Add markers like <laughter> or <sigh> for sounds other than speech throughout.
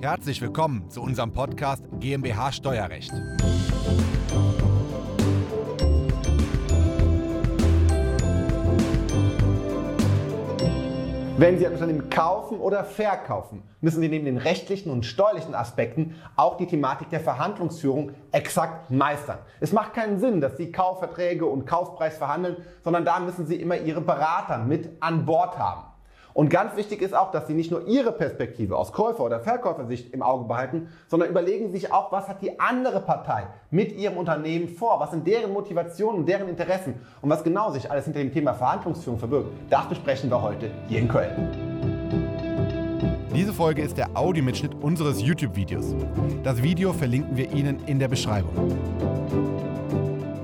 Herzlich willkommen zu unserem Podcast GmbH Steuerrecht. Wenn Sie ein Unternehmen kaufen oder verkaufen, müssen Sie neben den rechtlichen und steuerlichen Aspekten auch die Thematik der Verhandlungsführung exakt meistern. Es macht keinen Sinn, dass Sie Kaufverträge und Kaufpreis verhandeln, sondern da müssen Sie immer Ihre Berater mit an Bord haben. Und ganz wichtig ist auch, dass Sie nicht nur Ihre Perspektive aus Käufer- oder Verkäufersicht im Auge behalten, sondern überlegen sich auch, was hat die andere Partei mit ihrem Unternehmen vor, was sind deren Motivationen und deren Interessen und was genau sich alles hinter dem Thema Verhandlungsführung verbirgt. Das besprechen wir heute hier in Köln. Diese Folge ist der Audiomitschnitt unseres YouTube-Videos. Das Video verlinken wir Ihnen in der Beschreibung.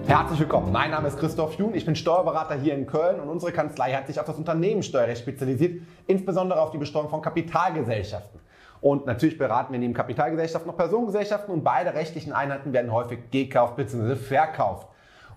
Herzlich willkommen. Mein Name ist Christoph Jun. Ich bin Steuerberater hier in Köln und unsere Kanzlei hat sich auf das Unternehmenssteuerrecht spezialisiert, insbesondere auf die Besteuerung von Kapitalgesellschaften. Und natürlich beraten wir neben Kapitalgesellschaften noch Personengesellschaften und beide rechtlichen Einheiten werden häufig gekauft bzw. verkauft.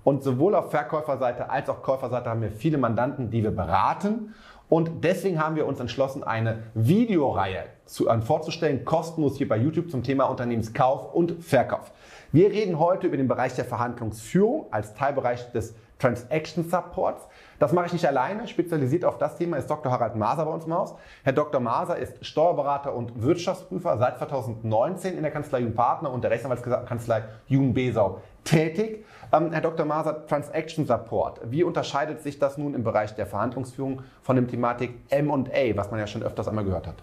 Und sowohl auf Verkäuferseite als auch Käuferseite haben wir viele Mandanten, die wir beraten. Und deswegen haben wir uns entschlossen, eine Videoreihe zu, an, vorzustellen, kostenlos hier bei YouTube zum Thema Unternehmenskauf und Verkauf. Wir reden heute über den Bereich der Verhandlungsführung als Teilbereich des Transaction Supports. Das mache ich nicht alleine. Spezialisiert auf das Thema ist Dr. Harald Maser bei uns im Haus. Herr Dr. Maser ist Steuerberater und Wirtschaftsprüfer seit 2019 in der Kanzlei Jun Partner und der Rechtsanwaltskanzlei Jun Besau tätig. Ähm, Herr Dr. Maser, Transaction Support. Wie unterscheidet sich das nun im Bereich der Verhandlungsführung von dem Thematik M&A, was man ja schon öfters einmal gehört hat?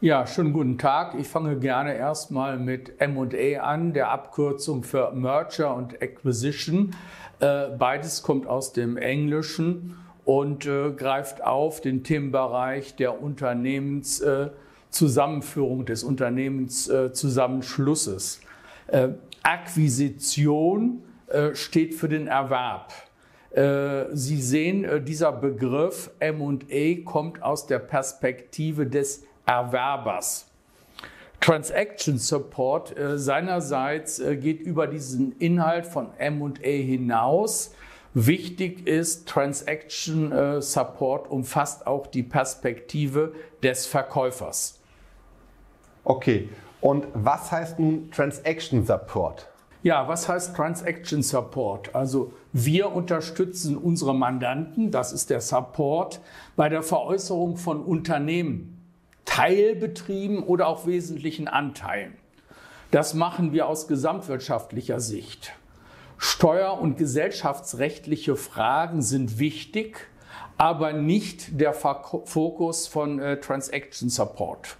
Ja, schönen guten Tag. Ich fange gerne erstmal mit M&A an, der Abkürzung für Merger und Acquisition. Äh, beides kommt aus dem Englischen und äh, greift auf den Themenbereich der Unternehmenszusammenführung, des Unternehmenszusammenschlusses. Äh, Akquisition steht für den Erwerb. Sie sehen, dieser Begriff M&A kommt aus der Perspektive des Erwerbers. Transaction Support äh, seinerseits äh, geht über diesen Inhalt von M&A hinaus. Wichtig ist, Transaction äh, Support umfasst auch die Perspektive des Verkäufers. Okay, und was heißt nun Transaction Support? Ja, was heißt Transaction Support? Also wir unterstützen unsere Mandanten, das ist der Support, bei der Veräußerung von Unternehmen. Teilbetrieben oder auch wesentlichen Anteilen. Das machen wir aus gesamtwirtschaftlicher Sicht. Steuer- und gesellschaftsrechtliche Fragen sind wichtig, aber nicht der Fokus von äh, Transaction Support.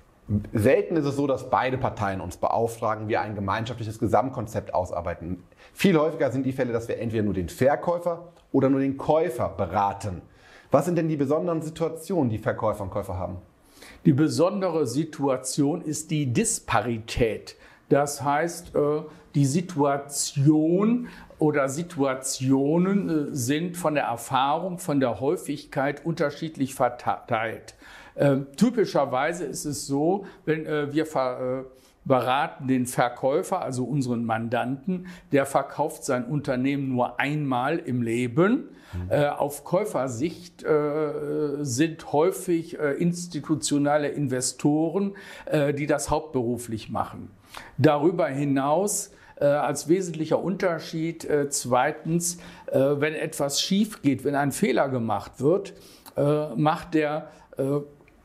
Selten ist es so, dass beide Parteien uns beauftragen, wir ein gemeinschaftliches Gesamtkonzept ausarbeiten. Viel häufiger sind die Fälle, dass wir entweder nur den Verkäufer oder nur den Käufer beraten. Was sind denn die besonderen Situationen, die Verkäufer und Käufer haben? Die besondere Situation ist die Disparität. Das heißt, äh, die Situation oder Situationen äh, sind von der Erfahrung, von der Häufigkeit unterschiedlich verteilt. Ähm, typischerweise ist es so, wenn äh, wir beraten den Verkäufer, also unseren Mandanten, der verkauft sein Unternehmen nur einmal im Leben. Mhm. Äh, auf Käufersicht äh, sind häufig äh, institutionelle Investoren, äh, die das hauptberuflich machen. Darüber hinaus äh, als wesentlicher Unterschied äh, zweitens, wenn etwas schief geht, wenn ein Fehler gemacht wird, macht der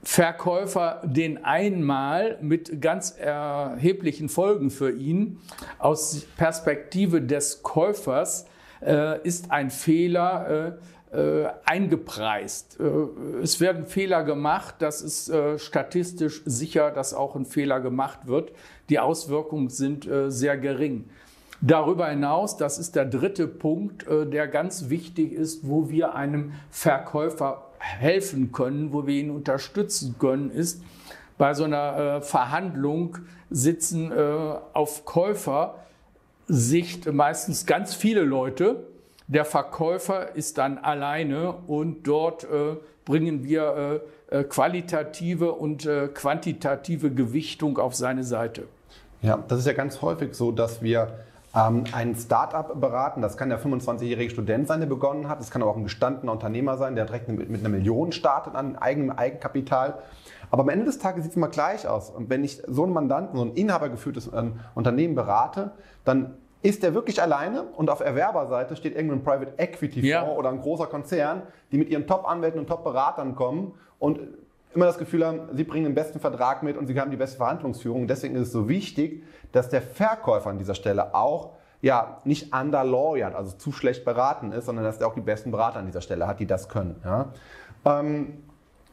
Verkäufer den einmal mit ganz erheblichen Folgen für ihn. Aus Perspektive des Käufers äh, ist ein Fehler äh, äh, eingepreist. Äh, es werden Fehler gemacht, das ist äh, statistisch sicher, dass auch ein Fehler gemacht wird. Die Auswirkungen sind äh, sehr gering. Darüber hinaus, das ist der dritte Punkt, der ganz wichtig ist, wo wir einem Verkäufer helfen können, wo wir ihn unterstützen können, ist, bei so einer äh, Verhandlung sitzen äh, auf Käufersicht meistens ganz viele Leute. Der Verkäufer ist dann alleine und dort äh, bringen wir qualitative und quantitative Gewichtung auf seine Seite. Ja, das ist ja ganz häufig so, dass wir ähm, ein Startup beraten. Das kann der 25-jährige Student sein, der begonnen hat. Das kann aber auch ein gestandener Unternehmer sein, der direkt mit, mit einer Million startet an eigenem Eigenkapital. Aber am Ende des Tages sieht es immer gleich aus. Und wenn ich so einen Mandanten, so ein inhabergeführtes ähm, Unternehmen berate, dann ist der wirklich alleine und auf Erwerberseite steht irgendein Private Equity Fonds Ja. oder ein großer Konzern, die mit ihren Top-Anwälten und Top-Beratern kommen und immer das Gefühl haben, sie bringen den besten Vertrag mit und sie haben die beste Verhandlungsführung. Deswegen ist es so wichtig, dass der Verkäufer an dieser Stelle auch ja, nicht underlawyert, also zu schlecht beraten ist, sondern dass er auch die besten Berater an dieser Stelle hat, die das können. Ja. Ähm,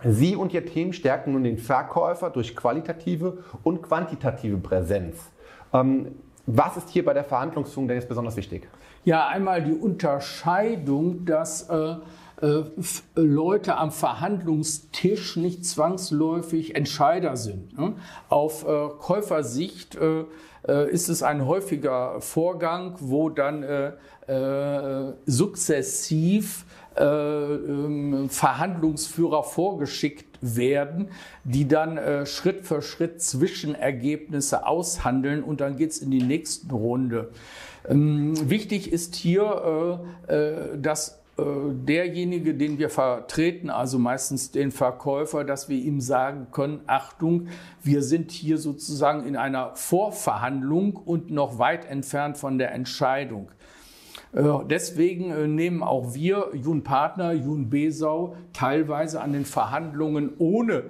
Sie und Ihr Team stärken nun den Verkäufer durch qualitative und quantitative Präsenz. Ähm, was ist hier bei der Verhandlungsführung denn jetzt besonders wichtig? Ja, einmal die Unterscheidung, dass äh, äh, f- Leute am Verhandlungstisch nicht zwangsläufig Entscheider sind. Ne? Auf äh, Käufersicht äh, äh, ist es ein häufiger Vorgang, wo dann äh, äh, sukzessiv äh, ähm, Verhandlungsführer vorgeschickt werden, die dann äh, Schritt für Schritt Zwischenergebnisse aushandeln und dann geht's in die nächste Runde. Ähm, wichtig ist hier, äh, äh, dass äh, derjenige, den wir vertreten, also meistens den Verkäufer, dass wir ihm sagen können, Achtung, wir sind hier sozusagen in einer Vorverhandlung und noch weit entfernt von der Entscheidung. Äh, Deswegen äh, nehmen auch wir, Jun Partner, Jun Besau, teilweise an den Verhandlungen ohne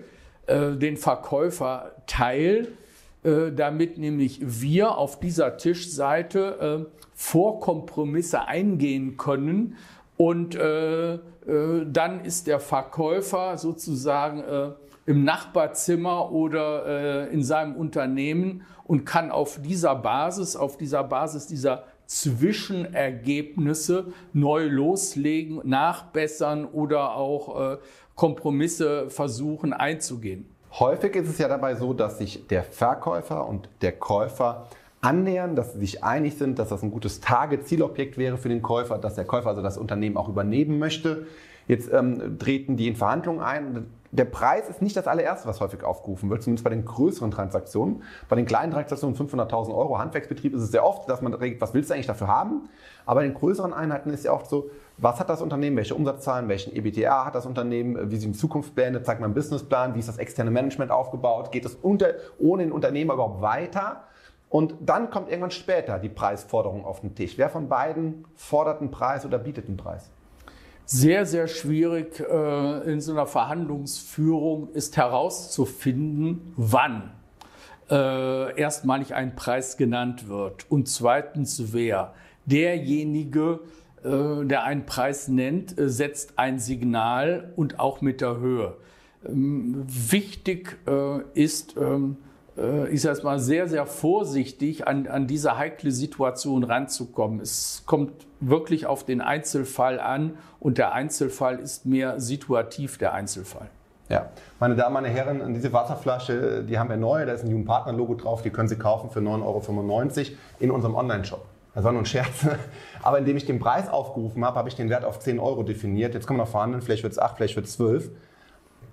äh, den Verkäufer teil, äh, damit nämlich wir auf dieser Tischseite äh, Vorkompromisse eingehen können und äh, äh, dann ist der Verkäufer sozusagen äh, im Nachbarzimmer oder äh, in seinem Unternehmen und kann auf dieser Basis, auf dieser Basis dieser Zwischenergebnisse neu loslegen, nachbessern oder auch äh, Kompromisse versuchen einzugehen. Häufig ist es ja dabei so, dass sich der Verkäufer und der Käufer annähern, dass sie sich einig sind, dass das ein gutes Target-Zielobjekt wäre für den Käufer, dass der Käufer also das Unternehmen auch übernehmen möchte. Jetzt ähm, treten die in Verhandlungen ein. Der Preis ist nicht das allererste, was häufig aufgerufen wird, zumindest bei den größeren Transaktionen. Bei den kleinen Transaktionen 500.000 Euro Handwerksbetrieb ist es sehr oft, dass man regt, was willst du eigentlich dafür haben? Aber in den größeren Einheiten ist ja oft so, was hat das Unternehmen, welche Umsatzzahlen, welchen EBTA hat das Unternehmen, wie sind Zukunftspläne, zeigt man einen Businessplan, wie ist das externe Management aufgebaut, geht es unter, ohne den Unternehmer überhaupt weiter? Und dann kommt irgendwann später die Preisforderung auf den Tisch. Wer von beiden fordert einen Preis oder bietet einen Preis? Sehr, sehr schwierig äh, in so einer Verhandlungsführung ist herauszufinden, wann äh, erstmalig ein Preis genannt wird und zweitens wer. Derjenige, äh, der einen Preis nennt, setzt ein Signal und auch mit der Höhe. Ähm, wichtig ist, ähm, äh, ich sage mal, sehr, sehr vorsichtig an, an diese heikle Situation ranzukommen. Es kommt wirklich auf den Einzelfall an und der Einzelfall ist mehr situativ der Einzelfall. Ja, meine Damen, meine Herren, diese Wasserflasche, die haben wir neu, da ist ein Jugendpartner-Logo drauf, die können Sie kaufen für 9,95 Euro in unserem Online-Shop. Das war nur ein Scherz. <laughs> Aber indem ich den Preis aufgerufen habe, habe ich den Wert auf 10 Euro definiert. Jetzt kommen noch verhandeln, vielleicht wird es 8, vielleicht wird es 12.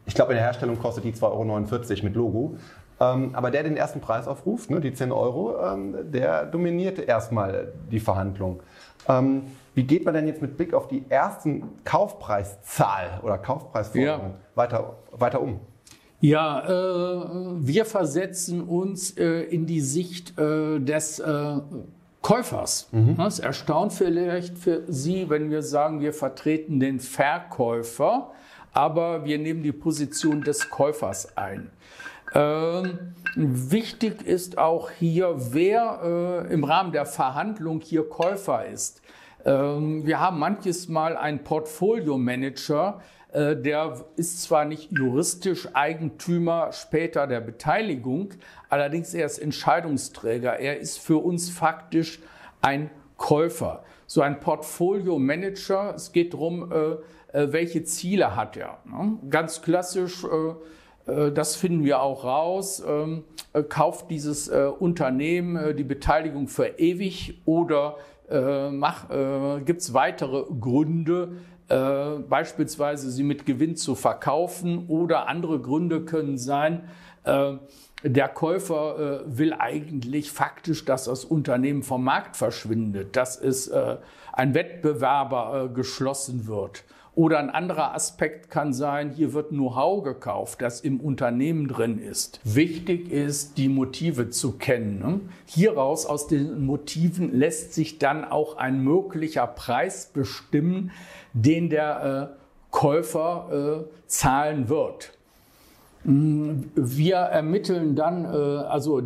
Ich glaube, in der Herstellung kostet die 2,49 Euro mit Logo. Ähm, aber der den ersten Preis aufruft, ne, die 10 Euro, ähm, der dominierte erstmal die Verhandlung. Ähm, wie geht man denn jetzt mit Blick auf die ersten Kaufpreiszahl oder Kaufpreisforderungen Ja. weiter, weiter um? Ja, äh, wir versetzen uns äh, in die Sicht äh, des äh, Käufers. Das erstaunt vielleicht für Sie, wenn wir sagen, wir vertreten den Verkäufer, aber wir nehmen die Position des Käufers ein. Ähm, wichtig ist auch hier, wer äh, im Rahmen der Verhandlung hier Käufer ist. Ähm, wir haben manches Mal einen Portfolio-Manager, äh, der ist zwar nicht juristisch Eigentümer später der Beteiligung, allerdings er ist Entscheidungsträger. Er ist für uns faktisch ein Käufer. So ein Portfolio-Manager, es geht darum, äh, äh, welche Ziele hat er. Ne? Ganz klassisch, äh, das finden wir auch raus, ähm, äh, kauft dieses äh, Unternehmen äh, die Beteiligung für ewig oder äh, äh, gibt es weitere Gründe, äh, beispielsweise sie mit Gewinn zu verkaufen oder andere Gründe können sein, äh, der Käufer äh, will eigentlich faktisch, dass das Unternehmen vom Markt verschwindet, dass es äh, ein Wettbewerber äh, geschlossen wird. Oder ein anderer Aspekt kann sein, hier wird Know-how gekauft, das im Unternehmen drin ist. Wichtig ist, die Motive zu kennen. Ne? Hieraus, aus den Motiven, lässt sich dann auch ein möglicher Preis bestimmen, den der äh, Käufer äh, zahlen wird. Wir ermitteln dann äh, also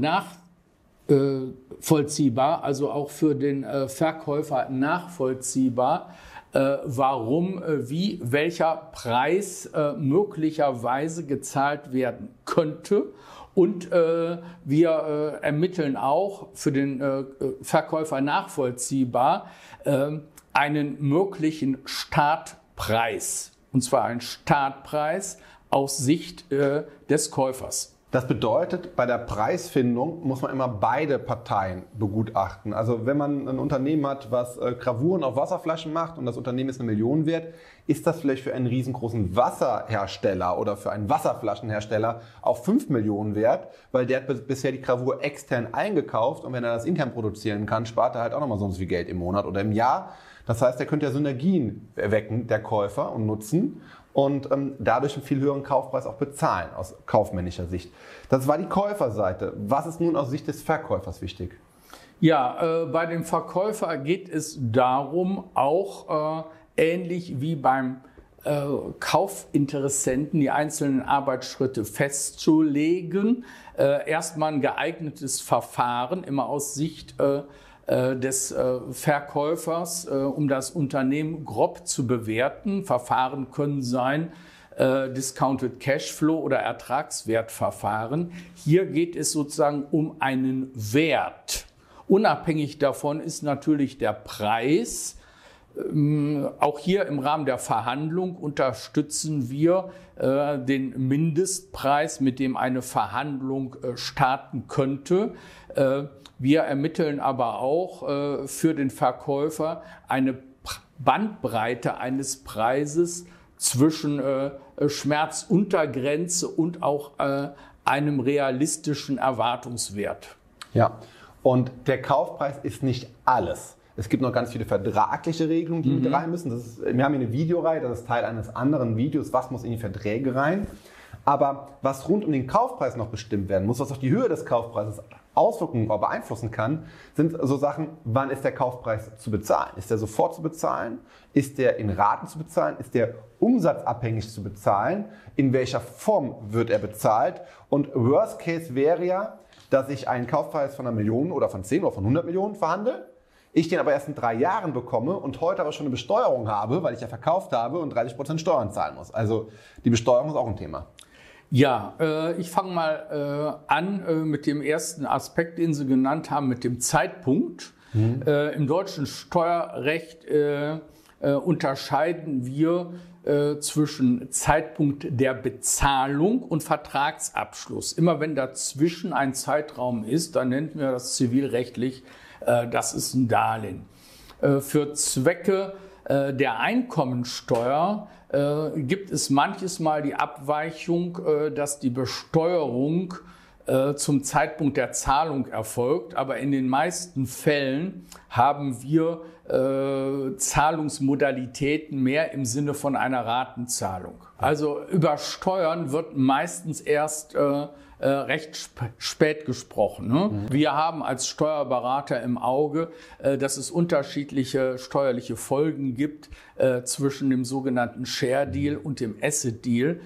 nachvollziehbar, also auch für den äh, Verkäufer nachvollziehbar, äh, warum, wie, welcher Preis möglicherweise gezahlt werden könnte. Und wir ermitteln auch für den Verkäufer nachvollziehbar einen möglichen Startpreis. Und zwar einen Startpreis, aus Sicht äh, des Käufers. Das bedeutet, bei der Preisfindung muss man immer beide Parteien begutachten. Also wenn man ein Unternehmen hat, was äh, Gravuren auf Wasserflaschen macht und das Unternehmen ist eine Million wert, ist das vielleicht für einen riesengroßen Wasserhersteller oder für einen Wasserflaschenhersteller auch 5 Millionen wert, weil der hat bisher die Gravur extern eingekauft und wenn er das intern produzieren kann, spart er halt auch nochmal so viel Geld im Monat oder im Jahr. Das heißt, er könnte ja Synergien erwecken, der Käufer, und nutzen und ähm, dadurch einen viel höheren Kaufpreis auch bezahlen aus kaufmännischer Sicht. Das war die Käuferseite. Was ist nun aus Sicht des Verkäufers wichtig? Ja, äh, bei dem Verkäufer geht es darum, auch äh, ähnlich wie beim äh, Kaufinteressenten die einzelnen Arbeitsschritte festzulegen. Äh, erstmal ein geeignetes Verfahren, immer aus Sicht äh, des äh, Verkäufers, äh, um das Unternehmen grob zu bewerten. Verfahren können sein, Discounted Cashflow oder Ertragswertverfahren. Hier geht es sozusagen um einen Wert. Unabhängig davon ist natürlich der Preis. Ähm, auch hier im Rahmen der Verhandlung unterstützen wir den Mindestpreis, mit dem eine Verhandlung starten könnte. Wir ermitteln aber auch äh, für den Verkäufer eine Bandbreite eines Preises zwischen äh, Schmerzuntergrenze und auch äh, einem realistischen Erwartungswert. Ja, und der Kaufpreis ist nicht alles. Es gibt noch ganz viele vertragliche Regelungen, die mhm. mit rein müssen. Ist, wir haben hier eine Videoreihe, das ist Teil eines anderen Videos, was muss in die Verträge rein. Aber was rund um den Kaufpreis noch bestimmt werden muss, was auch die Höhe des Kaufpreises Auswirkungen beeinflussen kann, sind so Sachen, wann ist der Kaufpreis zu bezahlen? Ist der sofort zu bezahlen? Ist der in Raten zu bezahlen? Ist der umsatzabhängig zu bezahlen? In welcher Form wird er bezahlt? Und Worst Case wäre ja, dass ich einen Kaufpreis von einer Million oder von 10 oder von 100 Millionen verhandle. Ich den aber erst in drei Jahren bekomme und heute aber schon eine Besteuerung habe, weil ich ja verkauft habe und 30 Prozent Steuern zahlen muss. Also die Besteuerung ist auch ein Thema. Ja, äh, ich fange mal äh, an äh, mit dem ersten Aspekt, den Sie genannt haben, mit dem Zeitpunkt. Mhm. Äh, Im deutschen Steuerrecht äh, äh, unterscheiden wir zwischen Zeitpunkt der Bezahlung und Vertragsabschluss. Immer wenn dazwischen ein Zeitraum ist, dann nennt man das zivilrechtlich, das ist ein Darlehen. Für Zwecke der Einkommensteuer äh, gibt es manches Mal die Abweichung, äh, dass die Besteuerung äh, zum Zeitpunkt der Zahlung erfolgt, aber in den meisten Fällen haben wir äh, Zahlungsmodalitäten mehr im Sinne von einer Ratenzahlung. Also über Steuern wird meistens erst äh, recht sp spät gesprochen. Ne? Mhm. Wir haben als Steuerberater im Auge, äh, dass es unterschiedliche steuerliche Folgen gibt äh, zwischen dem sogenannten Share Deal und dem Asset Deal.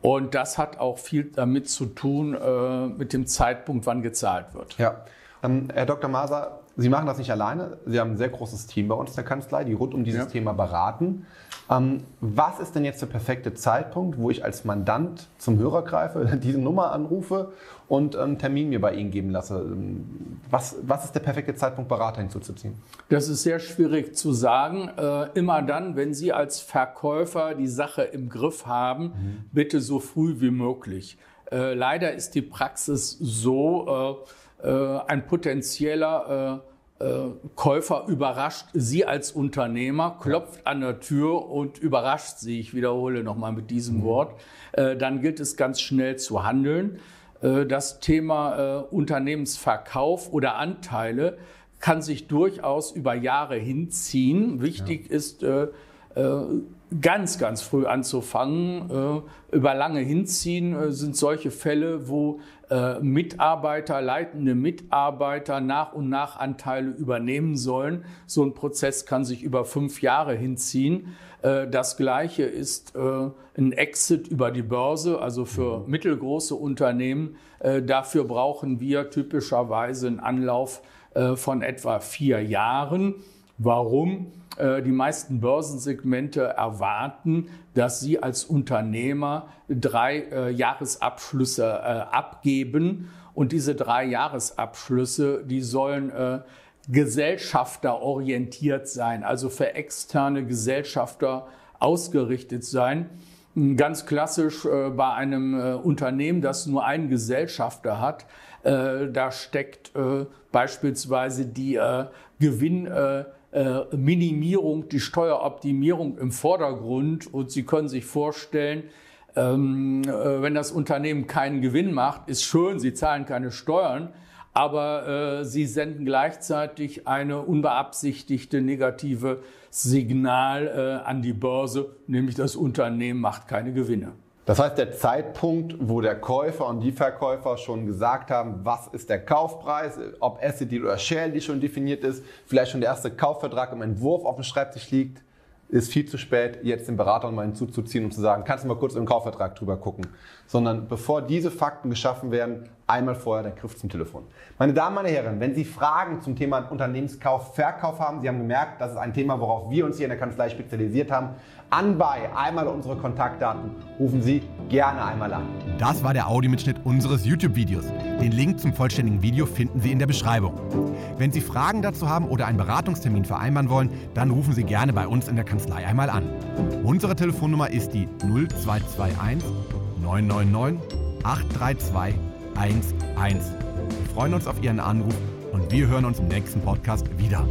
Und das hat auch viel damit zu tun, äh, mit dem Zeitpunkt, wann gezahlt wird. Ja. Ähm, Herr Dr. Maser, Sie machen das nicht alleine. Sie haben ein sehr großes Team bei uns in der Kanzlei, die rund um dieses ja. Thema beraten. Ähm, was ist denn jetzt der perfekte Zeitpunkt, wo ich als Mandant zum Hörer greife, <laughs> diese Nummer anrufe und einen Termin mir bei Ihnen geben lasse? Was, was ist der perfekte Zeitpunkt, Berater hinzuzuziehen? Das ist sehr schwierig zu sagen. Äh, immer dann, wenn Sie als Verkäufer die Sache im Griff haben, mhm. bitte so früh wie möglich. Äh, leider ist die Praxis so, äh, äh ein potenzieller äh, äh, Käufer überrascht Sie als Unternehmer, klopft an der Tür und überrascht Sie. Ich wiederhole nochmal mit diesem mhm. Wort. Äh, dann gilt es ganz schnell zu handeln. Äh, das Thema Unternehmensverkauf oder Anteile kann sich durchaus über Jahre hinziehen. Wichtig ja. ist, ganz, ganz früh anzufangen. Über lange hinziehen sind solche Fälle, wo Mitarbeiter, leitende Mitarbeiter nach und nach Anteile übernehmen sollen. So ein Prozess kann sich über fünf Jahre hinziehen. Das Gleiche ist ein Exit über die Börse, also für mittelgroße Unternehmen. Dafür brauchen wir typischerweise einen Anlauf von etwa vier Jahren. Warum? Äh, die meisten Börsensegmente erwarten, dass sie als Unternehmer drei äh, Jahresabschlüsse äh, abgeben. Und diese drei Jahresabschlüsse, die sollen gesellschafterorientiert sein, also für externe Gesellschafter ausgerichtet sein. Ganz klassisch bei einem Unternehmen, das nur einen Gesellschafter hat, da steckt beispielsweise die Gewinn Minimierung, die Steueroptimierung im Vordergrund. Und Sie können sich vorstellen, ähm, äh, wenn das Unternehmen keinen Gewinn macht, ist schön, Sie zahlen keine Steuern, aber äh, Sie senden gleichzeitig eine unbeabsichtigte negative Signal äh, an die Börse, nämlich das Unternehmen macht keine Gewinne. Das heißt, der Zeitpunkt, wo der Käufer und die Verkäufer schon gesagt haben, was ist der Kaufpreis, ob Asset Deal oder Share Deal schon definiert ist, vielleicht schon der erste Kaufvertrag im Entwurf auf dem Schreibtisch liegt, ist viel zu spät, jetzt den Berater mal hinzuzuziehen und zu sagen, kannst du mal kurz im Kaufvertrag drüber gucken. Sondern bevor diese Fakten geschaffen werden, einmal vorher der Griff zum Telefon. Meine Damen, meine Herren, wenn Sie Fragen zum Thema Unternehmenskauf, Verkauf haben, Sie haben gemerkt, das ist ein Thema, worauf wir uns hier in der Kanzlei spezialisiert haben, anbei einmal unsere Kontaktdaten, rufen Sie gerne einmal an. Das war der Audiomitschnitt unseres YouTube-Videos. Den Link zum vollständigen Video finden Sie in der Beschreibung. Wenn Sie Fragen dazu haben oder einen Beratungstermin vereinbaren wollen, dann rufen Sie gerne bei uns in der Kanzlei einmal an. Unsere Telefonnummer ist die 0221 999 832 11. Wir freuen uns auf Ihren Anruf und wir hören uns im nächsten Podcast wieder.